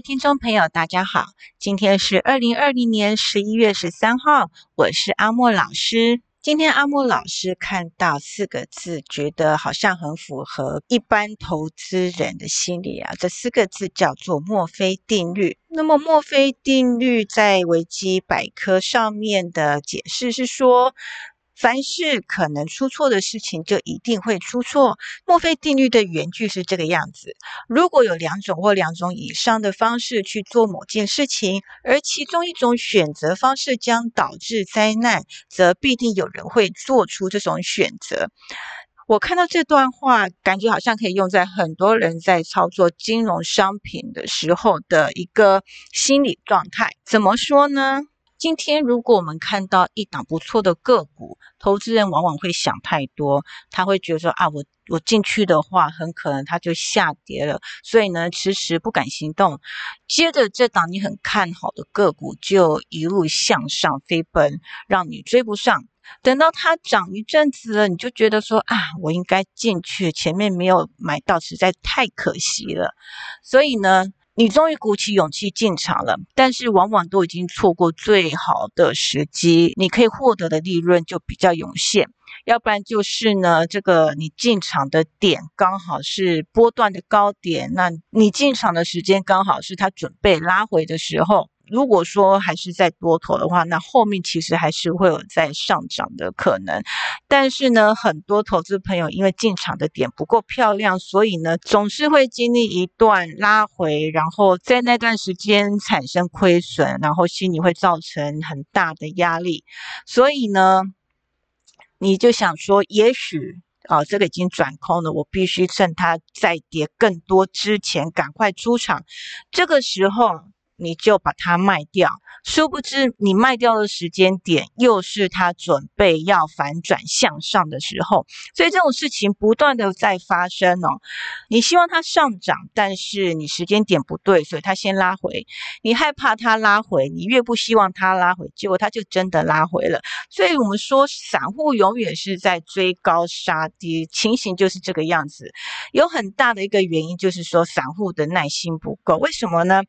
听众朋友，大家好，今天是二零二零年十一月十三号，我是阿莫老师。今天阿莫老师看到四个字，觉得好像很符合一般投资人的心理啊。这四个字叫做墨菲定律。那么墨菲定律在维基百科上面的解释是说。凡是可能出错的事情，就一定会出错。墨菲定律的原句是这个样子：如果有两种或两种以上的方式去做某件事情，而其中一种选择方式将导致灾难，则必定有人会做出这种选择。我看到这段话，感觉好像可以用在很多人在操作金融商品的时候的一个心理状态。怎么说呢？今天，如果我们看到一档不错的个股，投资人往往会想太多，他会觉得说啊，我我进去的话，很可能它就下跌了，所以呢，迟迟不敢行动。接着，这档你很看好的个股就一路向上飞奔，让你追不上。等到它涨一阵子了，你就觉得说啊，我应该进去，前面没有买到，实在太可惜了。所以呢。你终于鼓起勇气进场了，但是往往都已经错过最好的时机，你可以获得的利润就比较有限。要不然就是呢，这个你进场的点刚好是波段的高点，那你进场的时间刚好是它准备拉回的时候。如果说还是在多头的话，那后面其实还是会有在上涨的可能。但是呢，很多投资朋友因为进场的点不够漂亮，所以呢，总是会经历一段拉回，然后在那段时间产生亏损，然后心里会造成很大的压力。所以呢，你就想说，也许啊，这个已经转空了，我必须趁它再跌更多之前赶快出场。这个时候。你就把它卖掉，殊不知你卖掉的时间点又是它准备要反转向上的时候，所以这种事情不断的在发生哦。你希望它上涨，但是你时间点不对，所以它先拉回。你害怕它拉回，你越不希望它拉回，结果它就真的拉回了。所以我们说，散户永远是在追高杀低，情形就是这个样子。有很大的一个原因就是说，散户的耐心不够。为什么呢？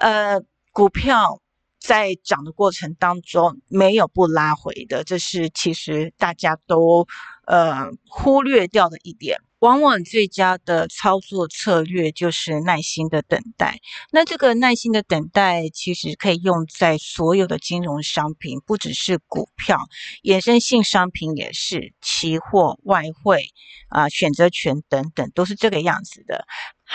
呃。呃，股票在涨的过程当中没有不拉回的，这是其实大家都呃忽略掉的一点。往往最佳的操作策略就是耐心的等待。那这个耐心的等待，其实可以用在所有的金融商品，不只是股票，衍生性商品也是，期货、外汇啊、选择权等等，都是这个样子的。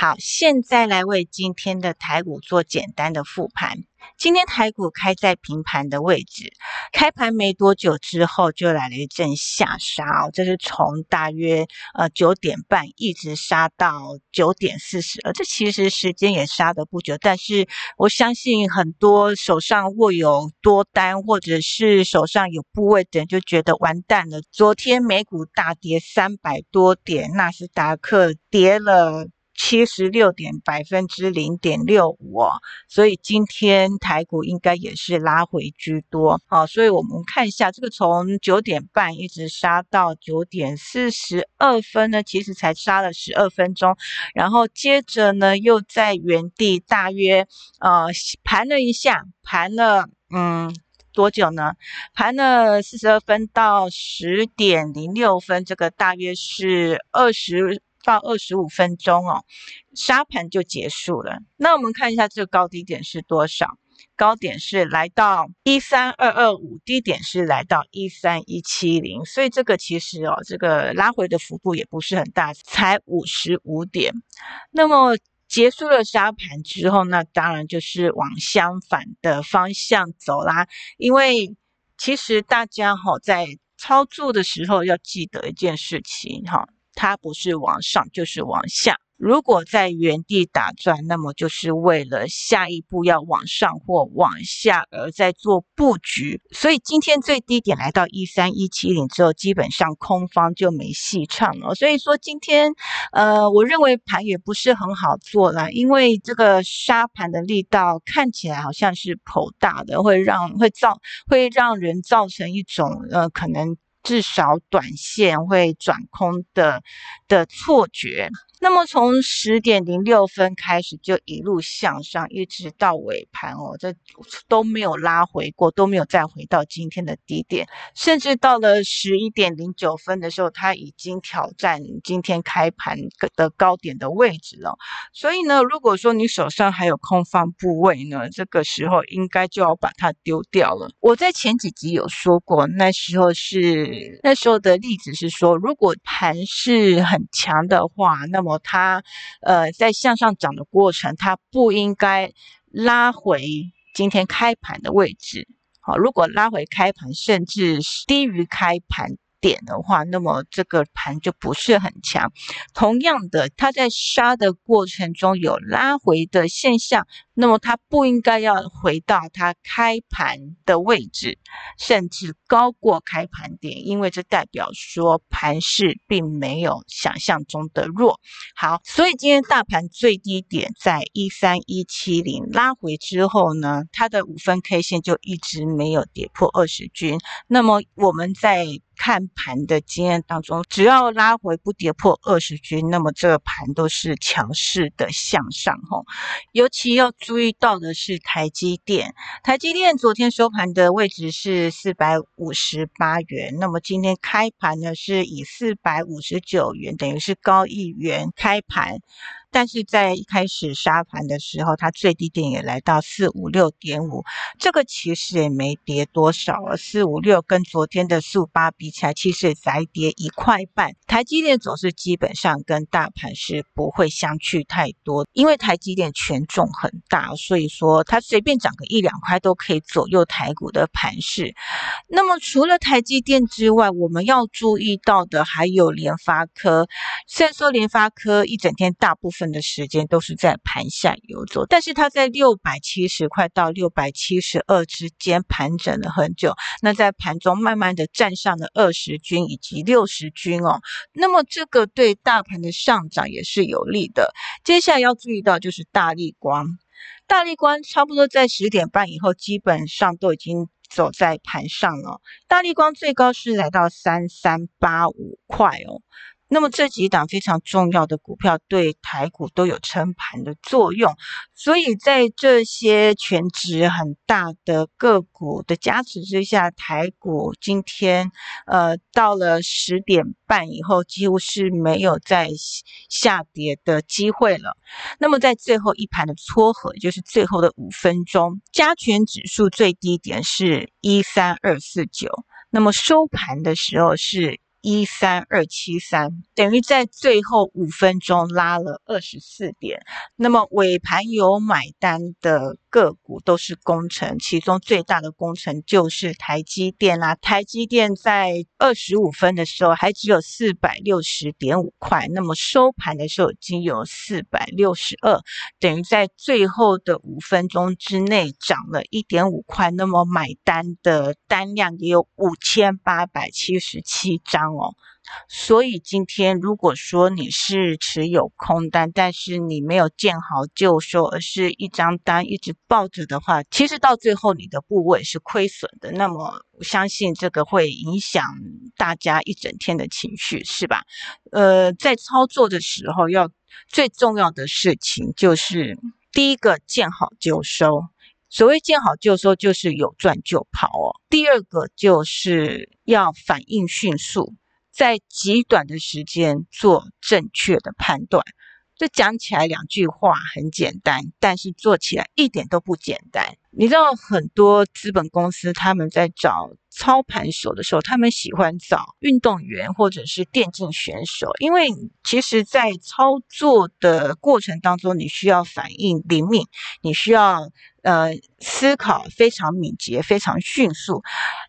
好，现在来为今天的台股做简单的复盘。今天台股开在平盘的位置，开盘没多久之后就来了一阵下杀哦，这是从大约呃九点半一直杀到九点四十了，这其实时间也杀的不久，但是我相信很多手上握有多单或者是手上有部位的人就觉得完蛋了。昨天美股大跌三百多点，纳斯达克跌了。七十六点百分之零点六五，所以今天台股应该也是拉回居多。好，所以我们看一下这个从九点半一直杀到九点四十二分呢，其实才杀了十二分钟，然后接着呢又在原地大约呃盘了一下，盘了嗯多久呢？盘了四十二分到十点零六分，这个大约是二十。到二十五分钟哦，沙盘就结束了。那我们看一下这个高低点是多少？高点是来到一三二二五，低点是来到一三一七零。所以这个其实哦，这个拉回的幅度也不是很大，才五十五点。那么结束了沙盘之后，那当然就是往相反的方向走啦。因为其实大家哈在操作的时候要记得一件事情哈。它不是往上就是往下。如果在原地打转，那么就是为了下一步要往上或往下而在做布局。所以今天最低点来到一三一七零之后，基本上空方就没戏唱了。所以说今天，呃，我认为盘也不是很好做了，因为这个杀盘的力道看起来好像是颇大的，会让会造会让人造成一种呃可能。至少短线会转空的的错觉，那么从十点零六分开始就一路向上，一直到尾盘哦，这都没有拉回过，都没有再回到今天的低点，甚至到了十一点零九分的时候，它已经挑战今天开盘的高点的位置了。所以呢，如果说你手上还有空方部位呢，这个时候应该就要把它丢掉了。我在前几集有说过，那时候是那时候的例子是说，如果盘势很强的话，那么它，呃，在向上涨的过程，它不应该拉回今天开盘的位置。好，如果拉回开盘，甚至低于开盘。点的话，那么这个盘就不是很强。同样的，它在杀的过程中有拉回的现象，那么它不应该要回到它开盘的位置，甚至高过开盘点，因为这代表说盘势并没有想象中的弱。好，所以今天大盘最低点在一三一七零拉回之后呢，它的五分 K 线就一直没有跌破二十均。那么我们在看盘的经验当中，只要拉回不跌破二十均，那么这个盘都是强势的向上哈。尤其要注意到的是台积电，台积电昨天收盘的位置是四百五十八元，那么今天开盘呢是以四百五十九元，等于是高一元开盘。但是在一开始杀盘的时候，它最低点也来到四五六点五，这个其实也没跌多少啊。四五六跟昨天的四五八比起来，其实才跌一块半。台积电走势基本上跟大盘是不会相去太多，因为台积电权重很大，所以说它随便涨个一两块都可以左右台股的盘势。那么除了台积电之外，我们要注意到的还有联发科。虽然说联发科一整天大部分份的时间都是在盘下游走，但是它在六百七十块到六百七十二之间盘整了很久，那在盘中慢慢的站上了二十均以及六十均哦，那么这个对大盘的上涨也是有利的。接下来要注意到就是大力光，大力光差不多在十点半以后基本上都已经走在盘上了，大力光最高是来到三三八五块哦。那么这几档非常重要的股票对台股都有撑盘的作用，所以在这些全值很大的个股的加持之下，台股今天呃到了十点半以后，几乎是没有再下跌的机会了。那么在最后一盘的撮合，就是最后的五分钟，加权指数最低点是一三二四九，那么收盘的时候是。一三二七三等于在最后五分钟拉了二十四点，那么尾盘有买单的个股都是工程，其中最大的工程就是台积电啦。台积电在二十五分的时候还只有四百六十点五块，那么收盘的时候已经有四百六十二，等于在最后的五分钟之内涨了一点五块，那么买单的单量也有五千八百七十七张。哦，所以今天如果说你是持有空单，但是你没有见好就收，而是一张单一直抱着的话，其实到最后你的部位是亏损的。那么我相信这个会影响大家一整天的情绪，是吧？呃，在操作的时候要最重要的事情就是第一个见好就收。所谓见好就收，就是有赚就跑哦。第二个就是要反应迅速，在极短的时间做正确的判断。这讲起来两句话很简单，但是做起来一点都不简单。你知道很多资本公司他们在找操盘手的时候，他们喜欢找运动员或者是电竞选手，因为其实，在操作的过程当中，你需要反应灵敏，你需要呃思考非常敏捷、非常迅速。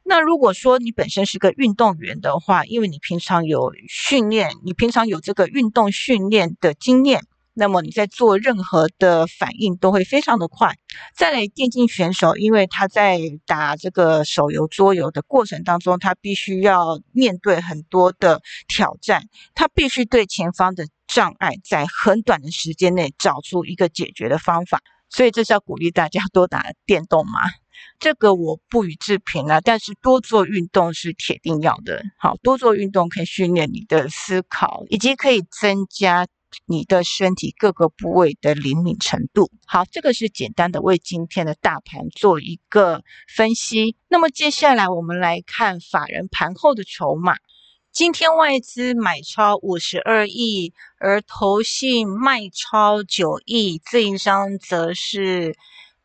那如果说你本身是个运动员的话，因为你平常有训练，你平常有这个运动训练的经验。那么你在做任何的反应都会非常的快。再来，电竞选手，因为他在打这个手游、桌游的过程当中，他必须要面对很多的挑战，他必须对前方的障碍在很短的时间内找出一个解决的方法。所以这是要鼓励大家多打电动吗？这个我不予置评啊。但是多做运动是铁定要的。好多做运动可以训练你的思考，以及可以增加。你的身体各个部位的灵敏程度。好，这个是简单的为今天的大盘做一个分析。那么接下来我们来看法人盘后的筹码。今天外资买超五十二亿，而投信卖超九亿，自营商则是。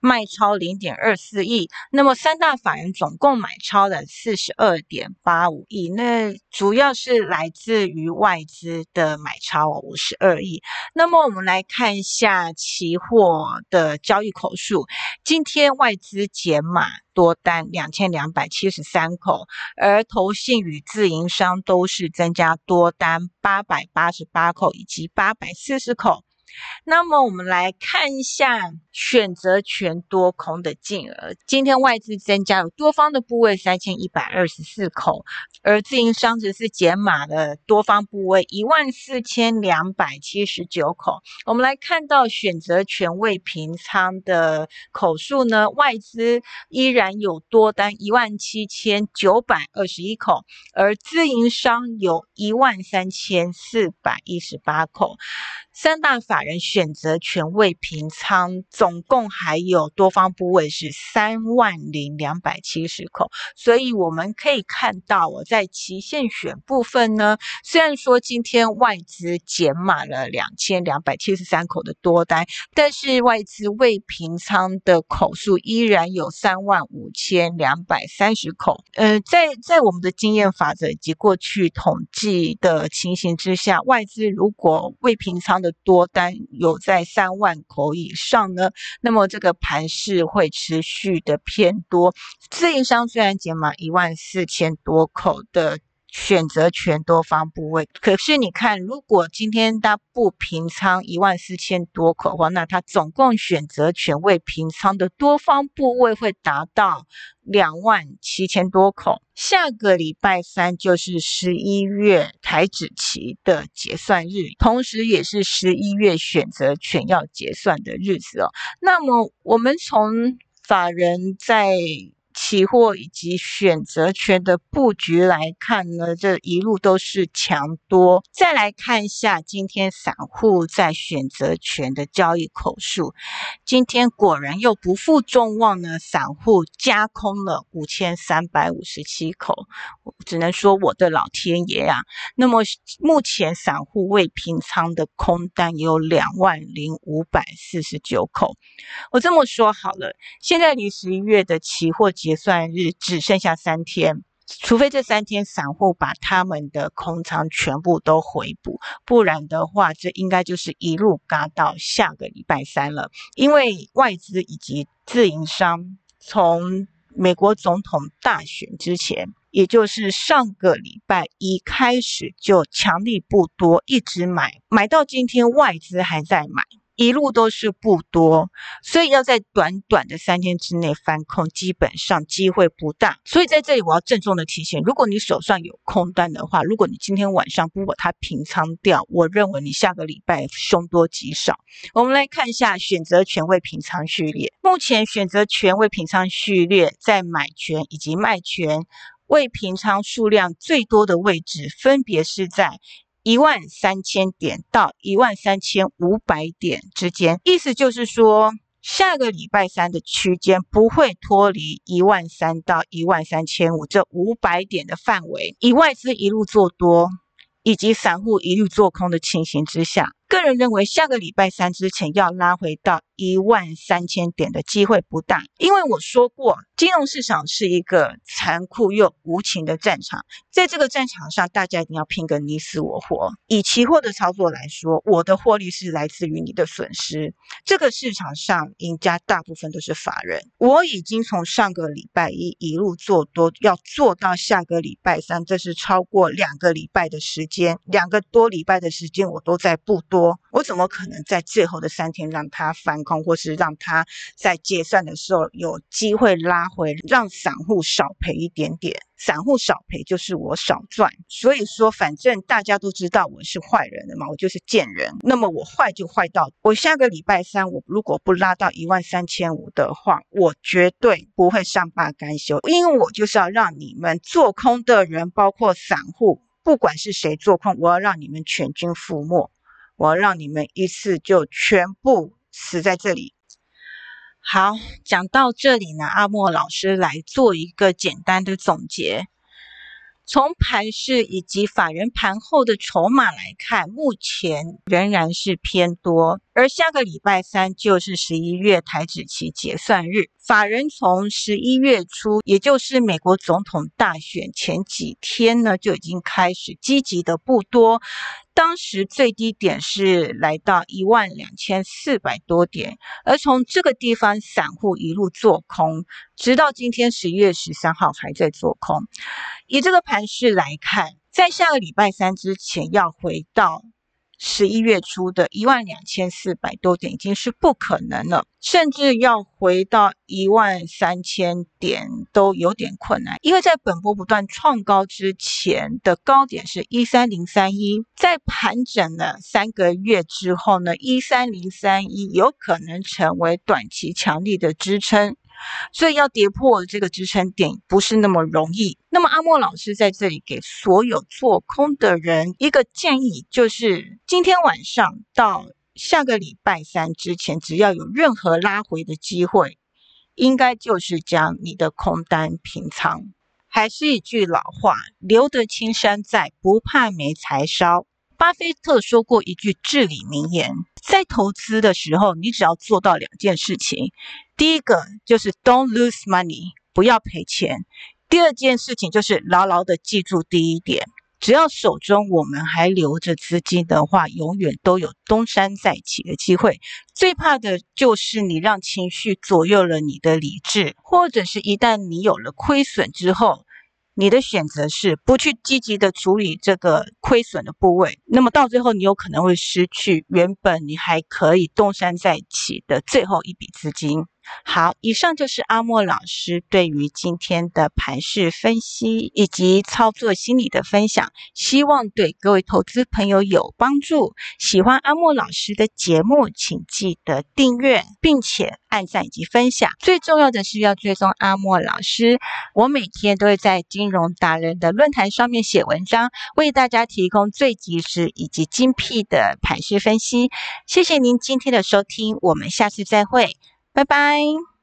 卖超零点二四亿，那么三大法人总共买超了四十二点八五亿，那主要是来自于外资的买超五十二亿。那么我们来看一下期货的交易口数，今天外资减码多单两千两百七十三口，而投信与自营商都是增加多单八百八十八口以及八百四十口。那么我们来看一下选择权多空的净额。今天外资增加了多方的部位三千一百二十四口，而自营商则是减码了多方部位一万四千两百七十九口。我们来看到选择权未平仓的口数呢，外资依然有多单一万七千九百二十一口，而自营商有一万三千四百一十八口。三大法法人选择权未平仓，总共还有多方部位是三万零两百七十口，所以我们可以看到，我在期限选部分呢，虽然说今天外资减码了两千两百七十三口的多单，但是外资未平仓的口数依然有三万五千两百三十口。呃，在在我们的经验法则以及过去统计的情形之下，外资如果未平仓，的多单有在三万口以上呢，那么这个盘势会持续的偏多。自营商虽然减码一万四千多口的选择权多方部位，可是你看，如果今天它不平仓一万四千多口的话，那它总共选择权未平仓的多方部位会达到。两万七千多口，下个礼拜三就是十一月台指期的结算日，同时也是十一月选择权要结算的日子哦。那么我们从法人在期货以及选择权的布局来看呢，这一路都是强多。再来看一下今天散户在选择权的交易口数，今天果然又不负众望呢，散户加空了五千三百五十七口，只能说我的老天爷啊！那么目前散户未平仓的空单有两万零五百四十九口。我这么说好了，现在离十一月的期货。结算日只剩下三天，除非这三天散户把他们的空仓全部都回补，不然的话，这应该就是一路嘎到下个礼拜三了。因为外资以及自营商从美国总统大选之前，也就是上个礼拜一开始就强力不多，一直买，买到今天外资还在买。一路都是不多，所以要在短短的三天之内翻空，基本上机会不大。所以在这里我要郑重的提醒，如果你手上有空单的话，如果你今天晚上不把它平仓掉，我认为你下个礼拜凶多吉少。我们来看一下选择权位平仓序列，目前选择权位平仓序列在买权以及卖权未平仓数量最多的位置，分别是在。一万三千点到一万三千五百点之间，意思就是说，下个礼拜三的区间不会脱离一万三到一万三千五这五百点的范围，以外资一路做多。以及散户一路做空的情形之下，个人认为下个礼拜三之前要拉回到一万三千点的机会不大，因为我说过，金融市场是一个残酷又无情的战场，在这个战场上，大家一定要拼个你死我活。以期货的操作来说，我的获利是来自于你的损失。这个市场上赢家大部分都是法人，我已经从上个礼拜一一路做多，要做到下个礼拜三，这是超过两个礼拜的时间。两个多礼拜的时间，我都在不多，我怎么可能在最后的三天让它翻空，或是让它在结算的时候有机会拉回，让散户少赔一点点？散户少赔就是我少赚。所以说，反正大家都知道我是坏人的嘛，我就是贱人。那么我坏就坏到我下个礼拜三，我如果不拉到一万三千五的话，我绝对不会善罢甘休，因为我就是要让你们做空的人，包括散户。不管是谁做空，我要让你们全军覆没。我要让你们一次就全部死在这里。好，讲到这里呢，阿莫老师来做一个简单的总结。从盘势以及法人盘后的筹码来看，目前仍然是偏多。而下个礼拜三就是十一月台指期结算日，法人从十一月初，也就是美国总统大选前几天呢，就已经开始积极的不多。当时最低点是来到一万两千四百多点，而从这个地方散户一路做空，直到今天十一月十三号还在做空。以这个盘势来看，在下个礼拜三之前要回到十一月初的一万两千四百多点，已经是不可能了。甚至要回到一万三千点都有点困难，因为在本波不断创高之前的高点是一三零三一，在盘整了三个月之后呢，一三零三一有可能成为短期强力的支撑。所以要跌破这个支撑点不是那么容易。那么阿莫老师在这里给所有做空的人一个建议，就是今天晚上到下个礼拜三之前，只要有任何拉回的机会，应该就是将你的空单平仓。还是一句老话，留得青山在，不怕没柴烧。巴菲特说过一句至理名言，在投资的时候，你只要做到两件事情。第一个就是 don't lose money，不要赔钱。第二件事情就是牢牢的记住第一点，只要手中我们还留着资金的话，永远都有东山再起的机会。最怕的就是你让情绪左右了你的理智，或者是一旦你有了亏损之后，你的选择是不去积极的处理这个亏损的部位，那么到最后你有可能会失去原本你还可以东山再起的最后一笔资金。好，以上就是阿莫老师对于今天的盘势分析以及操作心理的分享，希望对各位投资朋友有帮助。喜欢阿莫老师的节目，请记得订阅，并且按赞以及分享。最重要的是要追踪阿莫老师，我每天都会在金融达人的论坛上面写文章，为大家提供最及时以及精辟的盘势分析。谢谢您今天的收听，我们下次再会。拜拜。